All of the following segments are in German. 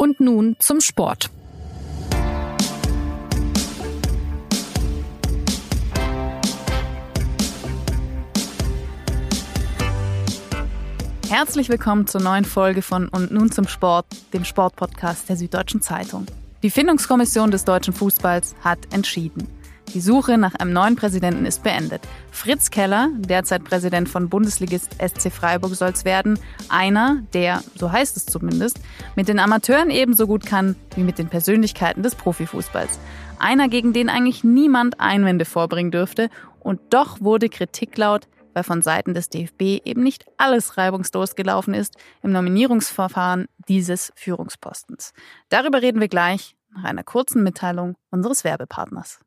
Und nun zum Sport. Herzlich willkommen zur neuen Folge von Und nun zum Sport, dem Sportpodcast der Süddeutschen Zeitung. Die Findungskommission des deutschen Fußballs hat entschieden. Die Suche nach einem neuen Präsidenten ist beendet. Fritz Keller, derzeit Präsident von Bundesligist SC Freiburg, soll es werden. Einer, der, so heißt es zumindest, mit den Amateuren ebenso gut kann wie mit den Persönlichkeiten des Profifußballs. Einer, gegen den eigentlich niemand Einwände vorbringen dürfte. Und doch wurde Kritik laut, weil von Seiten des DFB eben nicht alles reibungslos gelaufen ist im Nominierungsverfahren dieses Führungspostens. Darüber reden wir gleich nach einer kurzen Mitteilung unseres Werbepartners.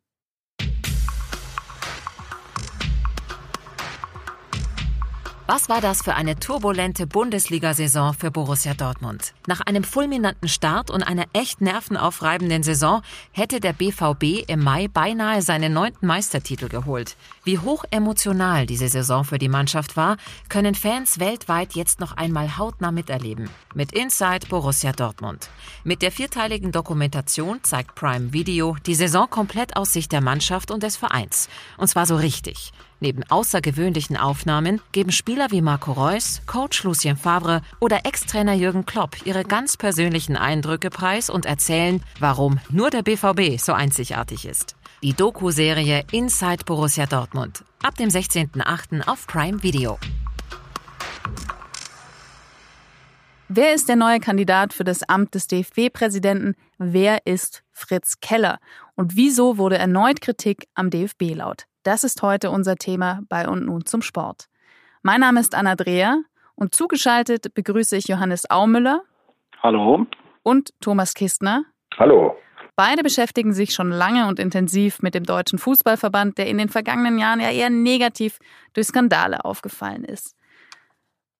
Was war das für eine turbulente Bundesliga-Saison für Borussia Dortmund? Nach einem fulminanten Start und einer echt nervenaufreibenden Saison hätte der BVB im Mai beinahe seinen neunten Meistertitel geholt. Wie hoch emotional diese Saison für die Mannschaft war, können Fans weltweit jetzt noch einmal hautnah miterleben. Mit Inside Borussia Dortmund. Mit der vierteiligen Dokumentation zeigt Prime Video die Saison komplett aus Sicht der Mannschaft und des Vereins. Und zwar so richtig. Neben außergewöhnlichen Aufnahmen geben Spieler wie Marco Reus, Coach Lucien Favre oder Ex-Trainer Jürgen Klopp ihre ganz persönlichen Eindrücke preis und erzählen, warum nur der BVB so einzigartig ist. Die Doku-Serie Inside Borussia Dortmund. Ab dem 16.08. auf Prime Video. Wer ist der neue Kandidat für das Amt des DFB-Präsidenten? Wer ist Fritz Keller? Und wieso wurde erneut Kritik am DFB laut? Das ist heute unser Thema bei und nun zum Sport. Mein Name ist Anna Dreher und zugeschaltet begrüße ich Johannes Aumüller. Hallo. Und Thomas Kistner. Hallo. Beide beschäftigen sich schon lange und intensiv mit dem Deutschen Fußballverband, der in den vergangenen Jahren ja eher negativ durch Skandale aufgefallen ist.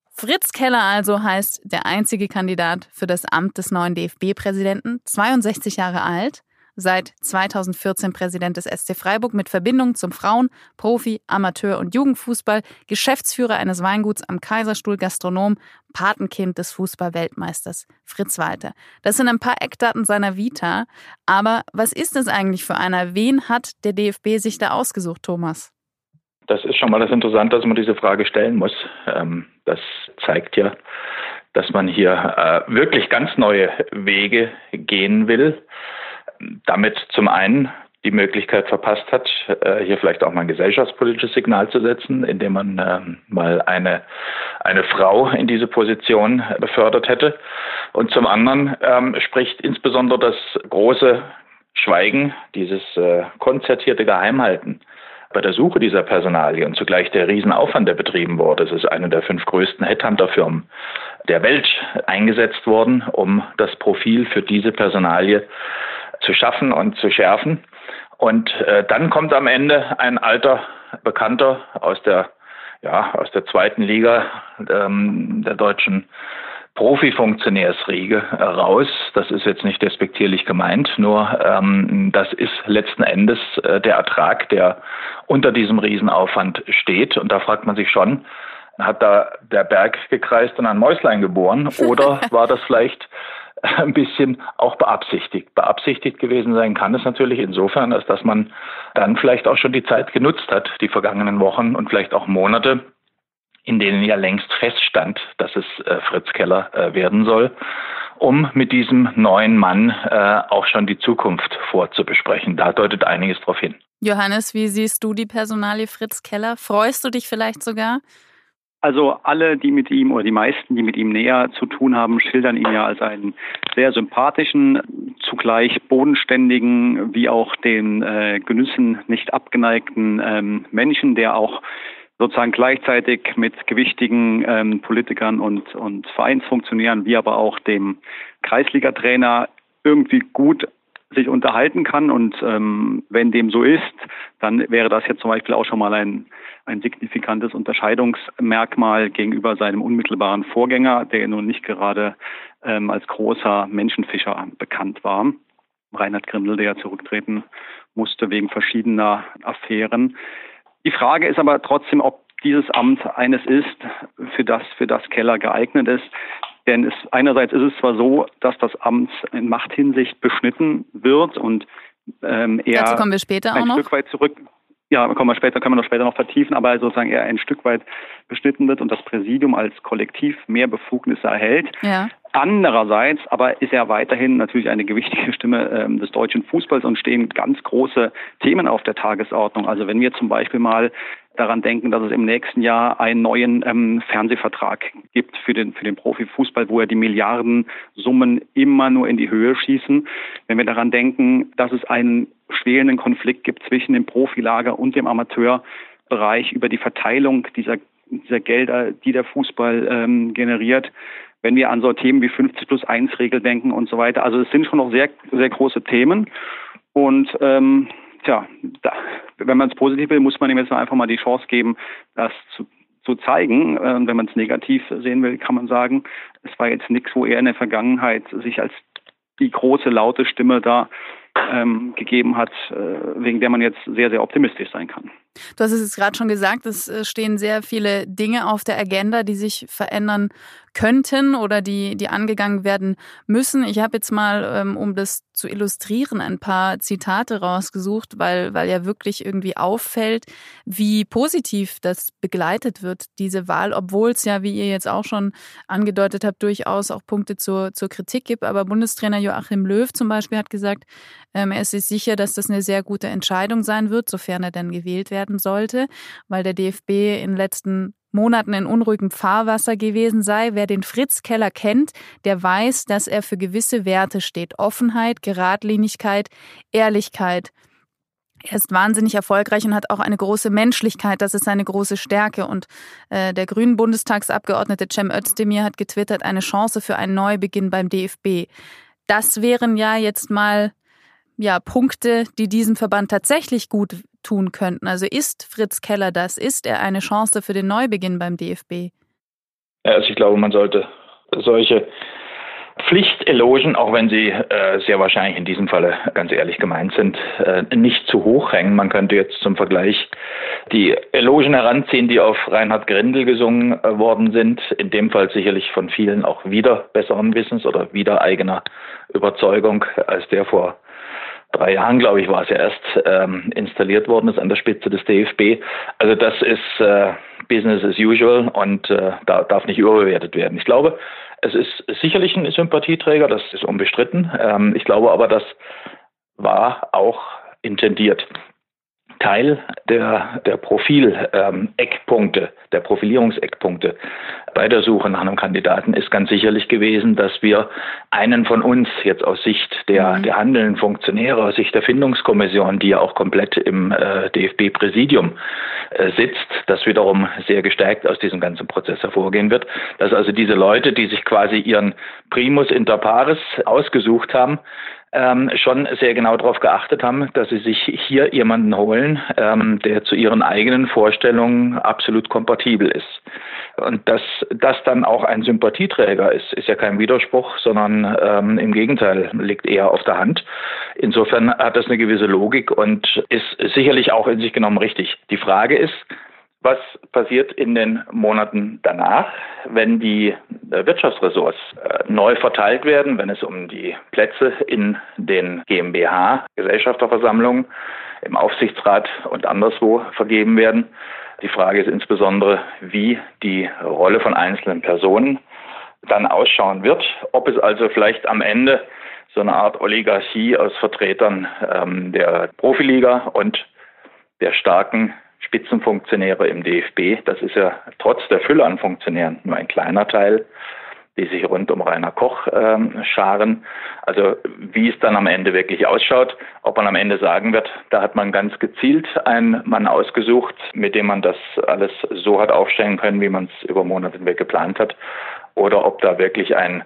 Fritz Keller also heißt der einzige Kandidat für das Amt des neuen DFB-Präsidenten, 62 Jahre alt seit 2014 Präsident des SC Freiburg mit Verbindung zum Frauen-, Profi-, Amateur- und Jugendfußball, Geschäftsführer eines Weinguts am Kaiserstuhl, Gastronom, Patenkind des Fußball-Weltmeisters Fritz Walter. Das sind ein paar Eckdaten seiner Vita. Aber was ist es eigentlich für einer? Wen hat der DFB sich da ausgesucht, Thomas? Das ist schon mal das Interessante, dass man diese Frage stellen muss. Ähm, das zeigt ja, dass man hier äh, wirklich ganz neue Wege gehen will damit zum einen die Möglichkeit verpasst hat, äh, hier vielleicht auch mal ein gesellschaftspolitisches Signal zu setzen, indem man ähm, mal eine, eine Frau in diese Position befördert hätte. Und zum anderen ähm, spricht insbesondere das große Schweigen, dieses äh, konzertierte Geheimhalten bei der Suche dieser Personalie und zugleich der Riesenaufwand, der betrieben wurde. Es ist eine der fünf größten Headhunter-Firmen der Welt eingesetzt worden, um das Profil für diese Personalie zu schaffen und zu schärfen. Und äh, dann kommt am Ende ein alter Bekannter aus der, ja, aus der zweiten Liga ähm, der deutschen Profifunktionärsriege raus. Das ist jetzt nicht despektierlich gemeint, nur ähm, das ist letzten Endes äh, der Ertrag, der unter diesem Riesenaufwand steht. Und da fragt man sich schon, hat da der Berg gekreist und ein Mäuslein geboren oder war das vielleicht ein bisschen auch beabsichtigt. Beabsichtigt gewesen sein kann es natürlich insofern, als dass man dann vielleicht auch schon die Zeit genutzt hat, die vergangenen Wochen und vielleicht auch Monate, in denen ja längst feststand, dass es äh, Fritz Keller äh, werden soll, um mit diesem neuen Mann äh, auch schon die Zukunft vorzubesprechen. Da deutet einiges darauf hin. Johannes, wie siehst du die Personalie Fritz Keller? Freust du dich vielleicht sogar? Also alle, die mit ihm oder die meisten, die mit ihm näher zu tun haben, schildern ihn ja als einen sehr sympathischen, zugleich bodenständigen, wie auch den äh, Genüssen nicht abgeneigten ähm, Menschen, der auch sozusagen gleichzeitig mit gewichtigen ähm, Politikern und, und Vereinsfunktionären, wie aber auch dem Kreisliga-Trainer irgendwie gut sich unterhalten kann. Und ähm, wenn dem so ist, dann wäre das jetzt zum Beispiel auch schon mal ein, ein signifikantes Unterscheidungsmerkmal gegenüber seinem unmittelbaren Vorgänger, der nun nicht gerade ähm, als großer Menschenfischer bekannt war. Reinhard Grindel, der ja zurücktreten musste wegen verschiedener Affären. Die Frage ist aber trotzdem, ob dieses Amt eines ist, für das, für das Keller geeignet ist. Denn es, einerseits ist es zwar so, dass das Amt in Machthinsicht beschnitten wird und ähm, er Dazu kommen wir später ein auch noch. Stück weit zurück ja, kommen wir später, können wir noch später noch vertiefen, aber sozusagen er ein Stück weit beschnitten wird und das Präsidium als Kollektiv mehr Befugnisse erhält. Ja. Andererseits aber ist er weiterhin natürlich eine gewichtige Stimme ähm, des deutschen Fußballs und stehen ganz große Themen auf der Tagesordnung. Also wenn wir zum Beispiel mal daran denken, dass es im nächsten Jahr einen neuen ähm, Fernsehvertrag gibt für den, für den Profifußball, wo er die Milliardensummen immer nur in die Höhe schießen. Wenn wir daran denken, dass es einen schwelenden Konflikt gibt zwischen dem Profilager und dem Amateurbereich über die Verteilung dieser, dieser Gelder, die der Fußball ähm, generiert. Wenn wir an so Themen wie 50 plus 1 Regel denken und so weiter. Also es sind schon noch sehr, sehr große Themen. Und ähm, tja, da, wenn man es positiv will, muss man ihm jetzt einfach mal die Chance geben, das zu, zu zeigen. Und wenn man es negativ sehen will, kann man sagen, es war jetzt nichts, wo er in der Vergangenheit sich als die große laute Stimme da ähm, gegeben hat, äh, wegen der man jetzt sehr, sehr optimistisch sein kann. Du hast es jetzt gerade schon gesagt, es äh, stehen sehr viele Dinge auf der Agenda, die sich verändern könnten oder die, die angegangen werden müssen. Ich habe jetzt mal, ähm, um das zu illustrieren, ein paar Zitate rausgesucht, weil, weil ja wirklich irgendwie auffällt, wie positiv das begleitet wird, diese Wahl, obwohl es ja, wie ihr jetzt auch schon angedeutet habt, durchaus auch Punkte zur, zur Kritik gibt. Aber Bundestrainer Joachim Löw zum Beispiel hat gesagt, ähm, er ist sich sicher, dass das eine sehr gute Entscheidung sein wird, sofern er dann gewählt werden sollte, weil der DFB in den letzten Monaten in unruhigem Fahrwasser gewesen sei. Wer den Fritz Keller kennt, der weiß, dass er für gewisse Werte steht. Offenheit, Geradlinigkeit, Ehrlichkeit. Er ist wahnsinnig erfolgreich und hat auch eine große Menschlichkeit. Das ist seine große Stärke. Und äh, der grünen Bundestagsabgeordnete Cem Özdemir hat getwittert, eine Chance für einen Neubeginn beim DFB. Das wären ja jetzt mal ja, Punkte, die diesem Verband tatsächlich gut tun könnten. Also ist Fritz Keller das? Ist er eine Chance für den Neubeginn beim DFB? Also ich glaube, man sollte solche Pflichtelogen, auch wenn sie äh, sehr wahrscheinlich in diesem Falle ganz ehrlich gemeint sind, äh, nicht zu hoch hängen. Man könnte jetzt zum Vergleich die Elogen heranziehen, die auf Reinhard Grindel gesungen äh, worden sind. In dem Fall sicherlich von vielen auch wieder besseren Wissens oder wieder eigener Überzeugung als der vor drei Jahren, glaube ich, war es ja erst ähm, installiert worden ist an der Spitze des DFB. Also das ist äh, Business as usual und äh, da darf nicht überbewertet werden. Ich glaube, es ist sicherlich ein Sympathieträger, das ist unbestritten. Ähm, ich glaube aber, das war auch intendiert. Teil der, der Profil-Eckpunkte, ähm, der Profilierungseckpunkte bei der Suche nach einem Kandidaten ist ganz sicherlich gewesen, dass wir einen von uns jetzt aus Sicht der, mhm. der handelnden Funktionäre, aus Sicht der Findungskommission, die ja auch komplett im äh, DFB-Präsidium äh, sitzt, das wiederum sehr gestärkt aus diesem ganzen Prozess hervorgehen wird, dass also diese Leute, die sich quasi ihren Primus inter pares ausgesucht haben, ähm, schon sehr genau darauf geachtet haben, dass sie sich hier jemanden holen, ähm, der zu ihren eigenen Vorstellungen absolut kompatibel ist. Und dass das dann auch ein Sympathieträger ist, ist ja kein Widerspruch, sondern ähm, im Gegenteil liegt eher auf der Hand. Insofern hat das eine gewisse Logik und ist sicherlich auch in sich genommen richtig. Die Frage ist, was passiert in den Monaten danach, wenn die äh, Wirtschaftsressorts äh, neu verteilt werden, wenn es um die Plätze in den GmbH, Gesellschafterversammlungen, im Aufsichtsrat und anderswo vergeben werden? Die Frage ist insbesondere, wie die Rolle von einzelnen Personen dann ausschauen wird, ob es also vielleicht am Ende so eine Art Oligarchie aus Vertretern ähm, der Profiliga und der starken Spitzenfunktionäre im DFB. Das ist ja trotz der Fülle an Funktionären nur ein kleiner Teil, die sich rund um Rainer Koch ähm, scharen. Also wie es dann am Ende wirklich ausschaut, ob man am Ende sagen wird, da hat man ganz gezielt einen Mann ausgesucht, mit dem man das alles so hat aufstellen können, wie man es über Monate hinweg geplant hat, oder ob da wirklich ein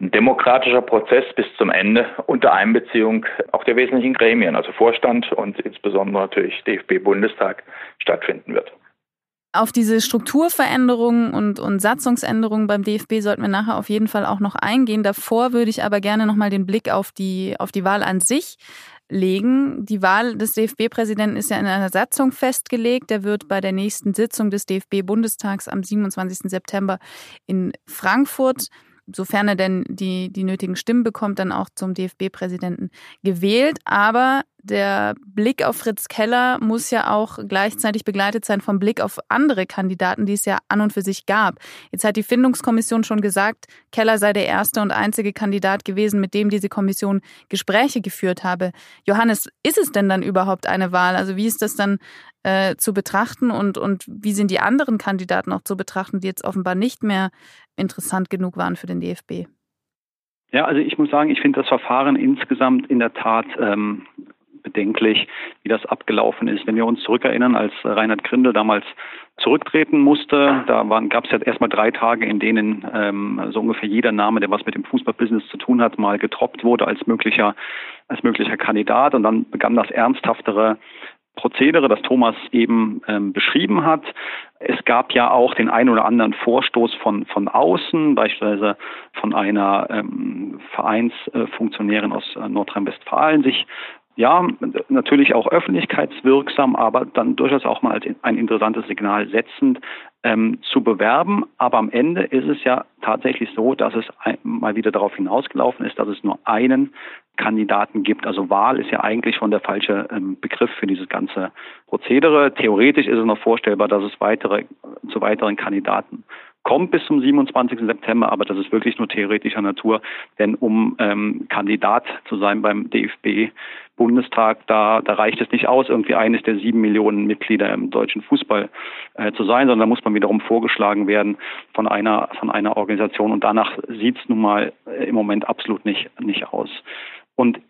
ein demokratischer Prozess bis zum Ende unter Einbeziehung auch der wesentlichen Gremien, also Vorstand und insbesondere natürlich DFB-Bundestag stattfinden wird. Auf diese Strukturveränderungen und, und Satzungsänderungen beim DFB sollten wir nachher auf jeden Fall auch noch eingehen. Davor würde ich aber gerne nochmal den Blick auf die, auf die Wahl an sich legen. Die Wahl des DFB-Präsidenten ist ja in einer Satzung festgelegt. Der wird bei der nächsten Sitzung des DFB-Bundestags am 27. September in Frankfurt sofern er denn die, die nötigen Stimmen bekommt, dann auch zum DFB-Präsidenten gewählt. Aber der Blick auf Fritz Keller muss ja auch gleichzeitig begleitet sein vom Blick auf andere Kandidaten, die es ja an und für sich gab. Jetzt hat die Findungskommission schon gesagt, Keller sei der erste und einzige Kandidat gewesen, mit dem diese Kommission Gespräche geführt habe. Johannes, ist es denn dann überhaupt eine Wahl? Also wie ist das dann äh, zu betrachten und, und wie sind die anderen Kandidaten auch zu betrachten, die jetzt offenbar nicht mehr interessant genug waren für den DFB? Ja, also ich muss sagen, ich finde das Verfahren insgesamt in der Tat ähm, bedenklich, wie das abgelaufen ist. Wenn wir uns zurückerinnern, als Reinhard Grindel damals zurücktreten musste, da gab es ja erstmal drei Tage, in denen ähm, so ungefähr jeder Name, der was mit dem Fußballbusiness zu tun hat, mal getroppt wurde als möglicher als möglicher Kandidat und dann begann das ernsthaftere Prozedere, das Thomas eben ähm, beschrieben hat. Es gab ja auch den ein oder anderen Vorstoß von, von außen, beispielsweise von einer ähm, Vereinsfunktionärin aus äh, Nordrhein-Westfalen, sich ja, natürlich auch öffentlichkeitswirksam, aber dann durchaus auch mal als ein interessantes Signal setzend ähm, zu bewerben. Aber am Ende ist es ja tatsächlich so, dass es mal wieder darauf hinausgelaufen ist, dass es nur einen Kandidaten gibt. Also Wahl ist ja eigentlich schon der falsche ähm, Begriff für dieses ganze Prozedere. Theoretisch ist es noch vorstellbar, dass es weitere, zu weiteren Kandidaten kommt bis zum 27. September, aber das ist wirklich nur theoretischer Natur, denn um ähm, Kandidat zu sein beim DFB Bundestag, da, da reicht es nicht aus, irgendwie eines der sieben Millionen Mitglieder im deutschen Fußball äh, zu sein, sondern da muss man wiederum vorgeschlagen werden von einer von einer Organisation und danach sieht es nun mal äh, im Moment absolut nicht nicht aus. Und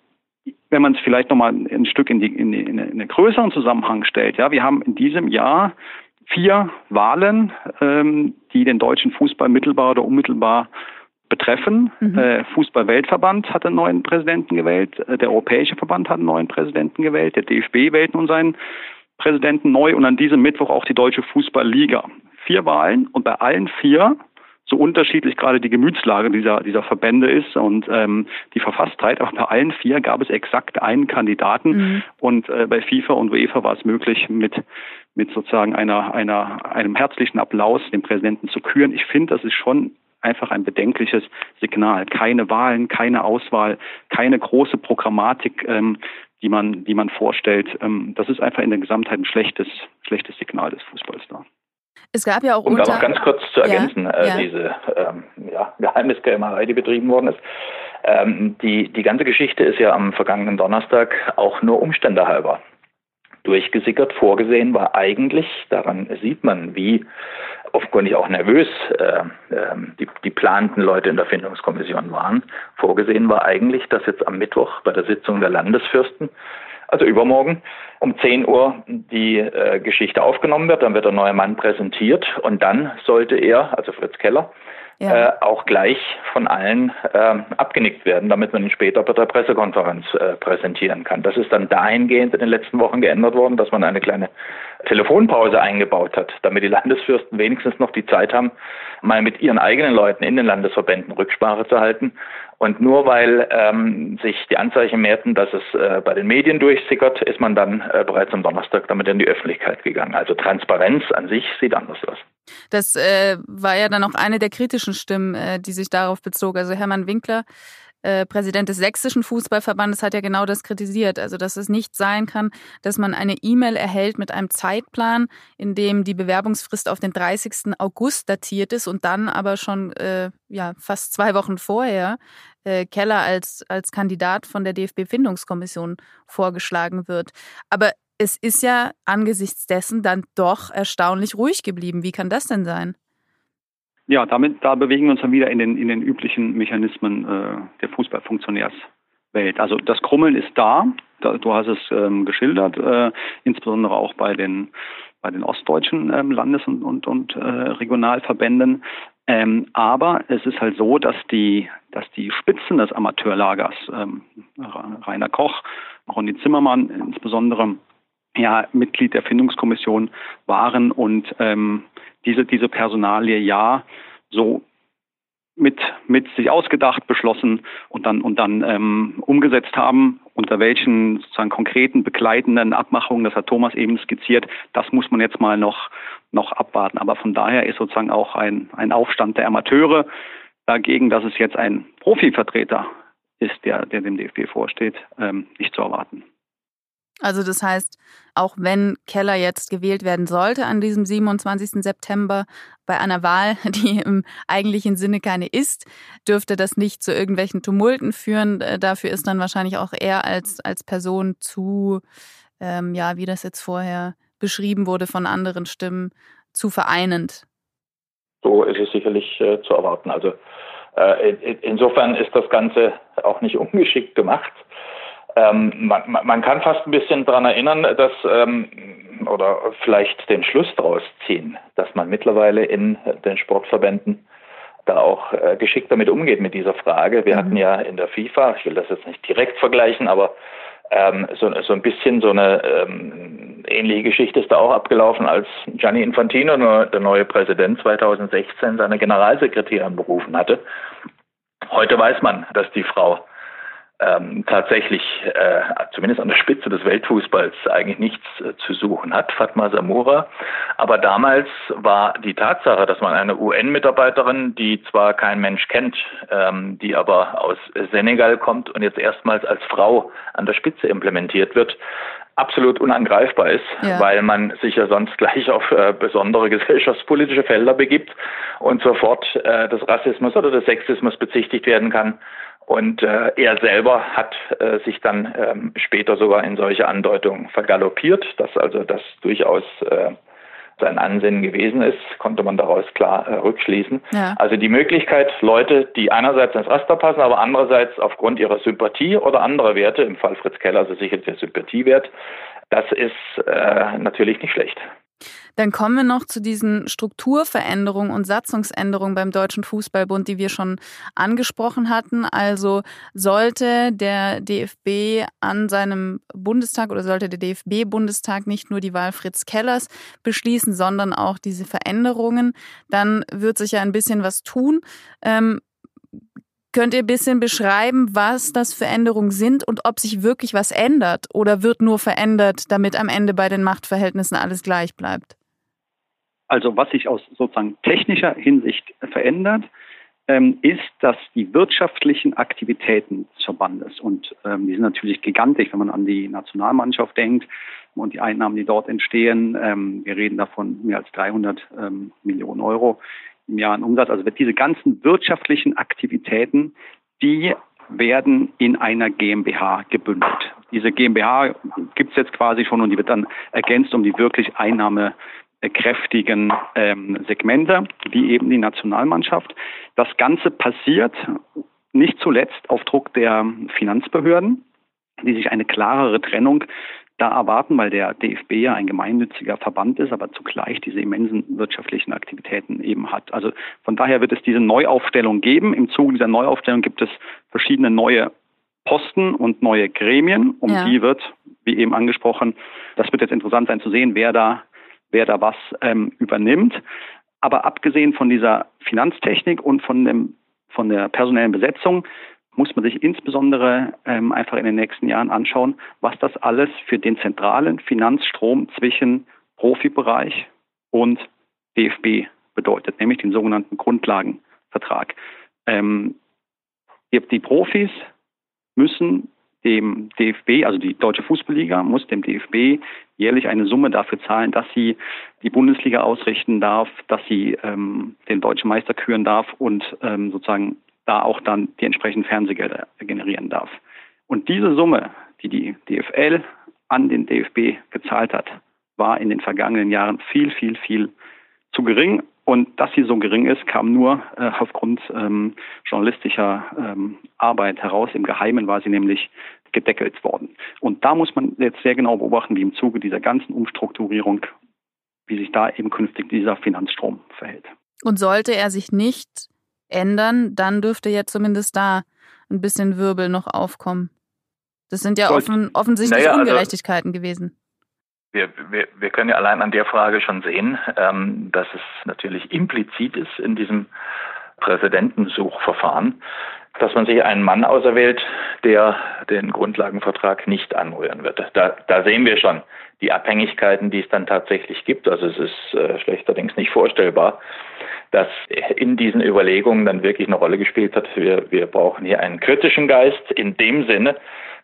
wenn man es vielleicht nochmal ein Stück in, die, in, die, in, einen größeren Zusammenhang stellt, ja, wir haben in diesem Jahr vier Wahlen, ähm, die den deutschen Fußball mittelbar oder unmittelbar betreffen. Mhm. Äh, Fußball-Weltverband hat einen neuen Präsidenten gewählt, äh, der Europäische Verband hat einen neuen Präsidenten gewählt, der DFB wählt nun seinen Präsidenten neu und an diesem Mittwoch auch die Deutsche Fußballliga. Vier Wahlen und bei allen vier so unterschiedlich gerade die Gemütslage dieser, dieser Verbände ist und ähm, die Verfasstheit. Aber bei allen vier gab es exakt einen Kandidaten mhm. und äh, bei FIFA und UEFA war es möglich, mit, mit sozusagen einer, einer, einem herzlichen Applaus den Präsidenten zu küren. Ich finde, das ist schon einfach ein bedenkliches Signal. Keine Wahlen, keine Auswahl, keine große Programmatik, ähm, die man, die man vorstellt. Ähm, das ist einfach in der Gesamtheit ein schlechtes, schlechtes Signal des Fußballs da. Es gab ja auch um da noch ganz kurz zu ergänzen, ja, äh, ja. diese ähm, ja, Geheimniskrämerei, die betrieben worden ist. Ähm, die, die ganze Geschichte ist ja am vergangenen Donnerstag auch nur Umstände halber durchgesickert. Vorgesehen war eigentlich, daran sieht man, wie offenkundig auch nervös äh, die, die planten Leute in der Findungskommission waren. Vorgesehen war eigentlich, dass jetzt am Mittwoch bei der Sitzung der Landesfürsten also übermorgen um 10 Uhr die äh, Geschichte aufgenommen wird, dann wird der neue Mann präsentiert. Und dann sollte er, also Fritz Keller, ja. äh, auch gleich von allen äh, abgenickt werden, damit man ihn später bei der Pressekonferenz äh, präsentieren kann. Das ist dann dahingehend in den letzten Wochen geändert worden, dass man eine kleine Telefonpause eingebaut hat, damit die Landesfürsten wenigstens noch die Zeit haben, mal mit ihren eigenen Leuten in den Landesverbänden Rücksprache zu halten. Und nur weil ähm, sich die Anzeichen mehrten, dass es äh, bei den Medien durchsickert, ist man dann äh, bereits am Donnerstag damit in die Öffentlichkeit gegangen. Also Transparenz an sich sieht anders aus. Das äh, war ja dann auch eine der kritischen Stimmen, äh, die sich darauf bezog. Also Hermann Winkler, äh, Präsident des Sächsischen Fußballverbandes, hat ja genau das kritisiert. Also, dass es nicht sein kann, dass man eine E-Mail erhält mit einem Zeitplan, in dem die Bewerbungsfrist auf den 30. August datiert ist und dann aber schon äh, ja, fast zwei Wochen vorher äh, Keller als, als Kandidat von der DFB-Findungskommission vorgeschlagen wird. Aber es ist ja angesichts dessen dann doch erstaunlich ruhig geblieben. Wie kann das denn sein? Ja, damit da bewegen wir uns dann wieder in den in den üblichen Mechanismen äh, der Fußballfunktionärswelt. Also das Krummeln ist da. da du hast es ähm, geschildert, äh, insbesondere auch bei den bei den ostdeutschen ähm, Landes- und und, und äh, Regionalverbänden. Ähm, aber es ist halt so, dass die dass die Spitzen des Amateurlagers, ähm, Rainer Koch, Ronny Zimmermann insbesondere, ja Mitglied der Findungskommission waren und ähm, diese, diese Personalie ja so mit, mit sich ausgedacht, beschlossen und dann, und dann ähm, umgesetzt haben. Unter welchen sozusagen konkreten begleitenden Abmachungen, das hat Thomas eben skizziert, das muss man jetzt mal noch, noch abwarten. Aber von daher ist sozusagen auch ein, ein Aufstand der Amateure dagegen, dass es jetzt ein Profivertreter ist, der, der dem DFB vorsteht, ähm, nicht zu erwarten. Also das heißt, auch wenn Keller jetzt gewählt werden sollte an diesem 27. September bei einer Wahl, die im eigentlichen Sinne keine ist, dürfte das nicht zu irgendwelchen Tumulten führen. Äh, dafür ist dann wahrscheinlich auch er als, als Person zu, ähm, ja, wie das jetzt vorher beschrieben wurde von anderen Stimmen, zu vereinend. So ist es sicherlich äh, zu erwarten. Also äh, in, insofern ist das Ganze auch nicht ungeschickt gemacht. Ähm, man, man, kann fast ein bisschen daran erinnern, dass ähm, oder vielleicht den Schluss daraus ziehen, dass man mittlerweile in den Sportverbänden da auch äh, geschickt damit umgeht mit dieser Frage. Wir mhm. hatten ja in der FIFA, ich will das jetzt nicht direkt vergleichen, aber ähm, so, so ein bisschen so eine ähm, ähnliche Geschichte ist da auch abgelaufen, als Gianni Infantino, der neue Präsident 2016, seine Generalsekretärin berufen hatte. Heute weiß man, dass die Frau ähm, tatsächlich äh, zumindest an der Spitze des Weltfußballs eigentlich nichts äh, zu suchen hat, Fatma Samura. Aber damals war die Tatsache, dass man eine UN-Mitarbeiterin, die zwar kein Mensch kennt, ähm, die aber aus Senegal kommt und jetzt erstmals als Frau an der Spitze implementiert wird, absolut unangreifbar ist, ja. weil man sich ja sonst gleich auf äh, besondere gesellschaftspolitische Felder begibt und sofort äh, des Rassismus oder des Sexismus bezichtigt werden kann. Und äh, er selber hat äh, sich dann ähm, später sogar in solche Andeutungen vergaloppiert, dass also das durchaus äh, sein Ansinnen gewesen ist, konnte man daraus klar äh, rückschließen. Ja. Also die Möglichkeit, Leute, die einerseits ins Raster passen, aber andererseits aufgrund ihrer Sympathie oder anderer Werte, im Fall Fritz Keller also sicher der Sympathiewert, das ist äh, natürlich nicht schlecht. Dann kommen wir noch zu diesen Strukturveränderungen und Satzungsänderungen beim Deutschen Fußballbund, die wir schon angesprochen hatten. Also sollte der DFB an seinem Bundestag oder sollte der DFB-Bundestag nicht nur die Wahl Fritz Kellers beschließen, sondern auch diese Veränderungen, dann wird sich ja ein bisschen was tun. Ähm, Könnt ihr ein bisschen beschreiben, was das für Änderungen sind und ob sich wirklich was ändert oder wird nur verändert, damit am Ende bei den Machtverhältnissen alles gleich bleibt? Also was sich aus sozusagen technischer Hinsicht verändert, ähm, ist, dass die wirtschaftlichen Aktivitäten des Verbandes, und ähm, die sind natürlich gigantisch, wenn man an die Nationalmannschaft denkt und die Einnahmen, die dort entstehen, ähm, wir reden davon mehr als 300 ähm, Millionen Euro im Jahr an Umsatz, also diese ganzen wirtschaftlichen Aktivitäten, die werden in einer GmbH gebündelt. Diese GmbH gibt es jetzt quasi schon und die wird dann ergänzt um die wirklich Einnahme kräftigen ähm, Segmente, wie eben die Nationalmannschaft. Das Ganze passiert nicht zuletzt auf Druck der Finanzbehörden, die sich eine klarere Trennung da erwarten, weil der DFB ja ein gemeinnütziger Verband ist, aber zugleich diese immensen wirtschaftlichen Aktivitäten eben hat. Also von daher wird es diese Neuaufstellung geben. Im Zuge dieser Neuaufstellung gibt es verschiedene neue Posten und neue Gremien. Um ja. die wird, wie eben angesprochen, das wird jetzt interessant sein zu sehen, wer da wer da was ähm, übernimmt. Aber abgesehen von dieser Finanztechnik und von, dem, von der personellen Besetzung muss man sich insbesondere ähm, einfach in den nächsten Jahren anschauen, was das alles für den zentralen Finanzstrom zwischen Profibereich und DFB bedeutet, nämlich den sogenannten Grundlagenvertrag. Ähm, die Profis müssen dem DFB, also die Deutsche Fußballliga, muss dem DFB jährlich eine Summe dafür zahlen, dass sie die Bundesliga ausrichten darf, dass sie ähm, den deutschen Meister küren darf und ähm, sozusagen da auch dann die entsprechenden Fernsehgelder generieren darf. Und diese Summe, die die DFL an den DFB gezahlt hat, war in den vergangenen Jahren viel, viel, viel zu gering. Und dass sie so gering ist, kam nur äh, aufgrund ähm, journalistischer ähm, Arbeit heraus. Im Geheimen war sie nämlich gedeckelt worden. Und da muss man jetzt sehr genau beobachten, wie im Zuge dieser ganzen Umstrukturierung, wie sich da eben künftig dieser Finanzstrom verhält. Und sollte er sich nicht ändern, dann dürfte ja zumindest da ein bisschen Wirbel noch aufkommen. Das sind ja offen, offensichtlich naja, also Ungerechtigkeiten also, gewesen. Wir, wir, wir können ja allein an der Frage schon sehen, ähm, dass es natürlich implizit ist in diesem Präsidentensuchverfahren, dass man sich einen Mann auserwählt, der den Grundlagenvertrag nicht anrühren wird. Da, da sehen wir schon die Abhängigkeiten, die es dann tatsächlich gibt. Also es ist äh, schlechterdings nicht vorstellbar, dass in diesen Überlegungen dann wirklich eine Rolle gespielt hat. Wir, wir brauchen hier einen kritischen Geist in dem Sinne,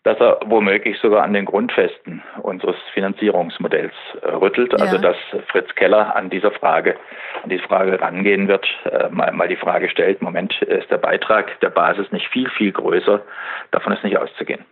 dass er womöglich sogar an den Grundfesten unseres Finanzierungsmodells äh, rüttelt. Also, ja. Also dass Fritz Keller an dieser Frage, an die Frage rangehen wird, äh, mal, mal die Frage stellt, Moment, ist der Beitrag der Basis nicht viel, viel größer? Davon ist nicht auszugehen.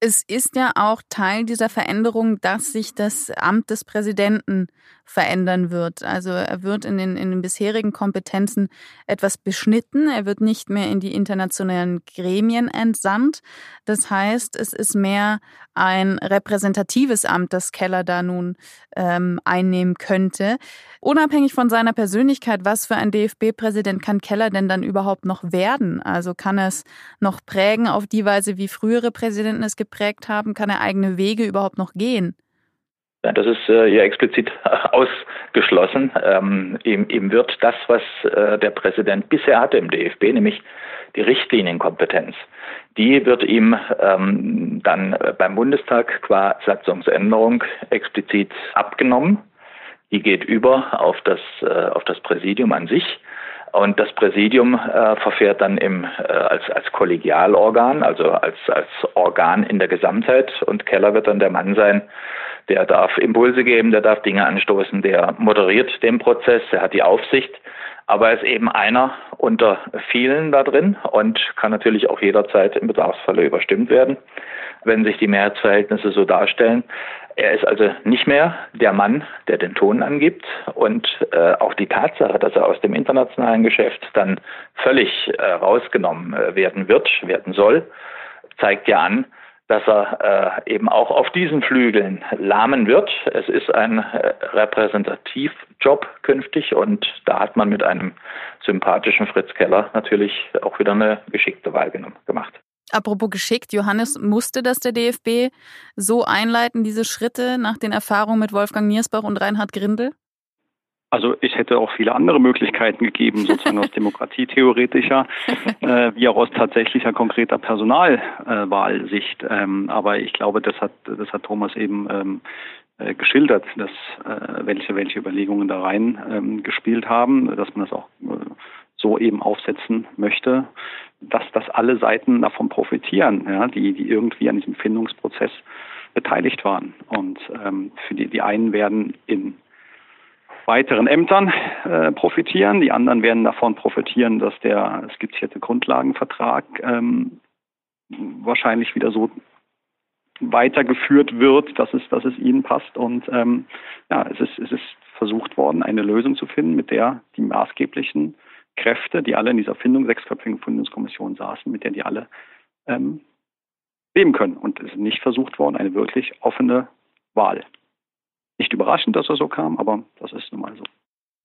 Es ist ja auch Teil dieser Veränderung, dass sich das Amt des Präsidenten verändern wird. Also er wird in den, in den bisherigen Kompetenzen etwas beschnitten. Er wird nicht mehr in die internationalen Gremien entsandt. Das heißt, es ist mehr ein repräsentatives Amt, das Keller da nun ähm, einnehmen könnte. Unabhängig von seiner Persönlichkeit, was für ein DFB-Präsident kann Keller denn dann überhaupt noch werden? Also kann er es noch prägen auf die Weise, wie frühere Präsidenten es geprägt haben? Kann er eigene Wege überhaupt noch gehen? Das ist äh, ja explizit ausgeschlossen. Ähm, ihm, ihm, wird das, was äh, der Präsident bisher hatte im DFB, nämlich die Richtlinienkompetenz, die wird ihm ähm, dann beim Bundestag qua Satzungsänderung explizit abgenommen. Die geht über auf das, äh, auf das Präsidium an sich. Und das Präsidium äh, verfährt dann im, äh, als, als Kollegialorgan, also als, als Organ in der Gesamtheit. Und Keller wird dann der Mann sein, der darf Impulse geben, der darf Dinge anstoßen, der moderiert den Prozess, der hat die Aufsicht. Aber er ist eben einer unter vielen da drin und kann natürlich auch jederzeit im Bedarfsfalle überstimmt werden, wenn sich die Mehrheitsverhältnisse so darstellen. Er ist also nicht mehr der Mann, der den Ton angibt. Und äh, auch die Tatsache, dass er aus dem internationalen Geschäft dann völlig äh, rausgenommen äh, werden wird, werden soll, zeigt ja an, dass er äh, eben auch auf diesen Flügeln lahmen wird. Es ist ein äh, Repräsentativjob künftig und da hat man mit einem sympathischen Fritz Keller natürlich auch wieder eine geschickte Wahl gemacht. Apropos geschickt, Johannes, musste das der DFB so einleiten, diese Schritte nach den Erfahrungen mit Wolfgang Niersbach und Reinhard Grindel? Also ich hätte auch viele andere Möglichkeiten gegeben, sozusagen aus demokratietheoretischer, äh, wie auch aus tatsächlicher konkreter Personalwahlsicht. Äh, ähm, aber ich glaube, das hat, das hat Thomas eben ähm, äh, geschildert, dass äh, welche, welche Überlegungen da rein ähm, gespielt haben, dass man das auch äh, so eben aufsetzen möchte, dass dass alle Seiten davon profitieren, ja, die, die irgendwie an diesem Findungsprozess beteiligt waren. Und ähm, für die, die einen werden in weiteren Ämtern äh, profitieren. Die anderen werden davon profitieren, dass der skizzierte Grundlagenvertrag ähm, wahrscheinlich wieder so weitergeführt wird, dass es, dass es ihnen passt. Und ähm, ja, es ist, es ist versucht worden, eine Lösung zu finden, mit der die maßgeblichen Kräfte, die alle in dieser Findung, sechsköpfigen Findungskommission saßen, mit der die alle ähm, leben können. Und es ist nicht versucht worden, eine wirklich offene Wahl nicht überraschend, dass er so kam, aber das ist nun mal so.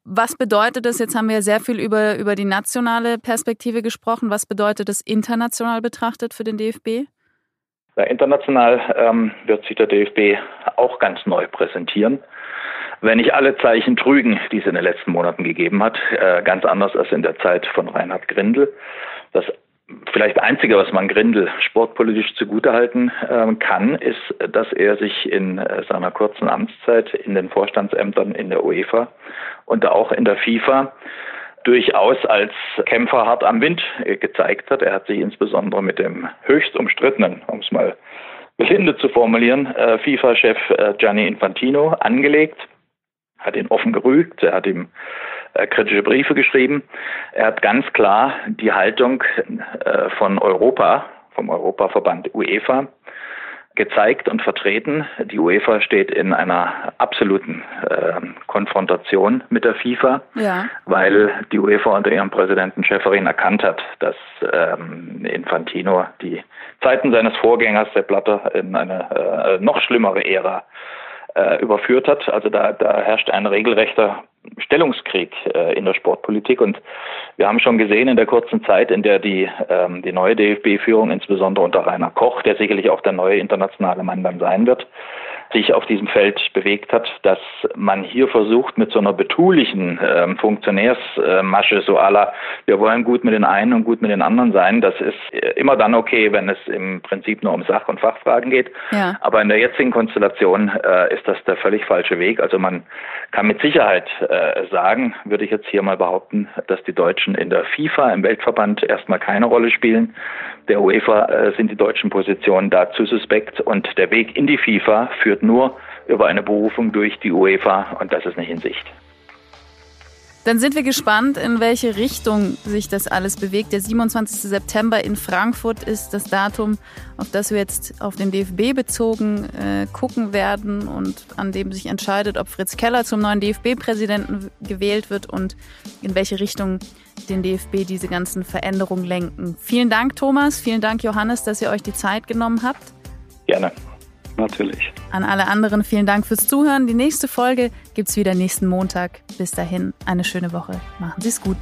Was bedeutet das? Jetzt haben wir sehr viel über, über die nationale Perspektive gesprochen. Was bedeutet das international betrachtet für den DFB? Ja, international ähm, wird sich der DFB auch ganz neu präsentieren. Wenn nicht alle Zeichen trügen, die es in den letzten Monaten gegeben hat, äh, ganz anders als in der Zeit von Reinhard Grindel. Das vielleicht Einzige, was man Grindel sportpolitisch zugutehalten äh, kann, ist, dass er sich in äh, seiner kurzen Amtszeit in den Vorstandsämtern in der UEFA und auch in der FIFA durchaus als Kämpfer hart am Wind äh, gezeigt hat. Er hat sich insbesondere mit dem höchst umstrittenen, um es mal gelinde zu formulieren, äh, FIFA-Chef Gianni Infantino angelegt, hat ihn offen gerügt, er hat ihm äh, kritische Briefe geschrieben. Er hat ganz klar die Haltung äh, von Europa, vom Europaverband UEFA, gezeigt und vertreten. Die UEFA steht in einer absoluten äh, Konfrontation mit der FIFA, ja. weil die UEFA unter ihrem Präsidenten Schäferin erkannt hat, dass ähm, Infantino die Zeiten seines Vorgängers, der Blatter, in eine äh, noch schlimmere Ära äh, überführt hat. Also da, da herrscht ein regelrechter Stellungskrieg äh, in der Sportpolitik. Und wir haben schon gesehen in der kurzen Zeit, in der die, ähm, die neue DFB-Führung, insbesondere unter Rainer Koch, der sicherlich auch der neue internationale Mann dann sein wird, sich auf diesem Feld bewegt hat, dass man hier versucht, mit so einer betulichen äh, Funktionärsmasche, so aller, wir wollen gut mit den einen und gut mit den anderen sein, das ist immer dann okay, wenn es im Prinzip nur um Sach- und Fachfragen geht. Ja. Aber in der jetzigen Konstellation äh, ist das der völlig falsche Weg. Also man kann mit Sicherheit äh, sagen, würde ich jetzt hier mal behaupten, dass die Deutschen in der FIFA, im Weltverband erstmal keine Rolle spielen. Der UEFA äh, sind die deutschen Positionen dazu suspekt und der Weg in die FIFA führt nur über eine Berufung durch die UEFA und das ist nicht in Sicht. Dann sind wir gespannt, in welche Richtung sich das alles bewegt. Der 27. September in Frankfurt ist das Datum, auf das wir jetzt auf den DFB bezogen äh, gucken werden und an dem sich entscheidet, ob Fritz Keller zum neuen DFB-Präsidenten gewählt wird und in welche Richtung den DFB diese ganzen Veränderungen lenken. Vielen Dank, Thomas. Vielen Dank, Johannes, dass ihr euch die Zeit genommen habt. Gerne. Natürlich. An alle anderen vielen Dank fürs Zuhören. Die nächste Folge gibt es wieder nächsten Montag. Bis dahin eine schöne Woche. Machen Sie es gut.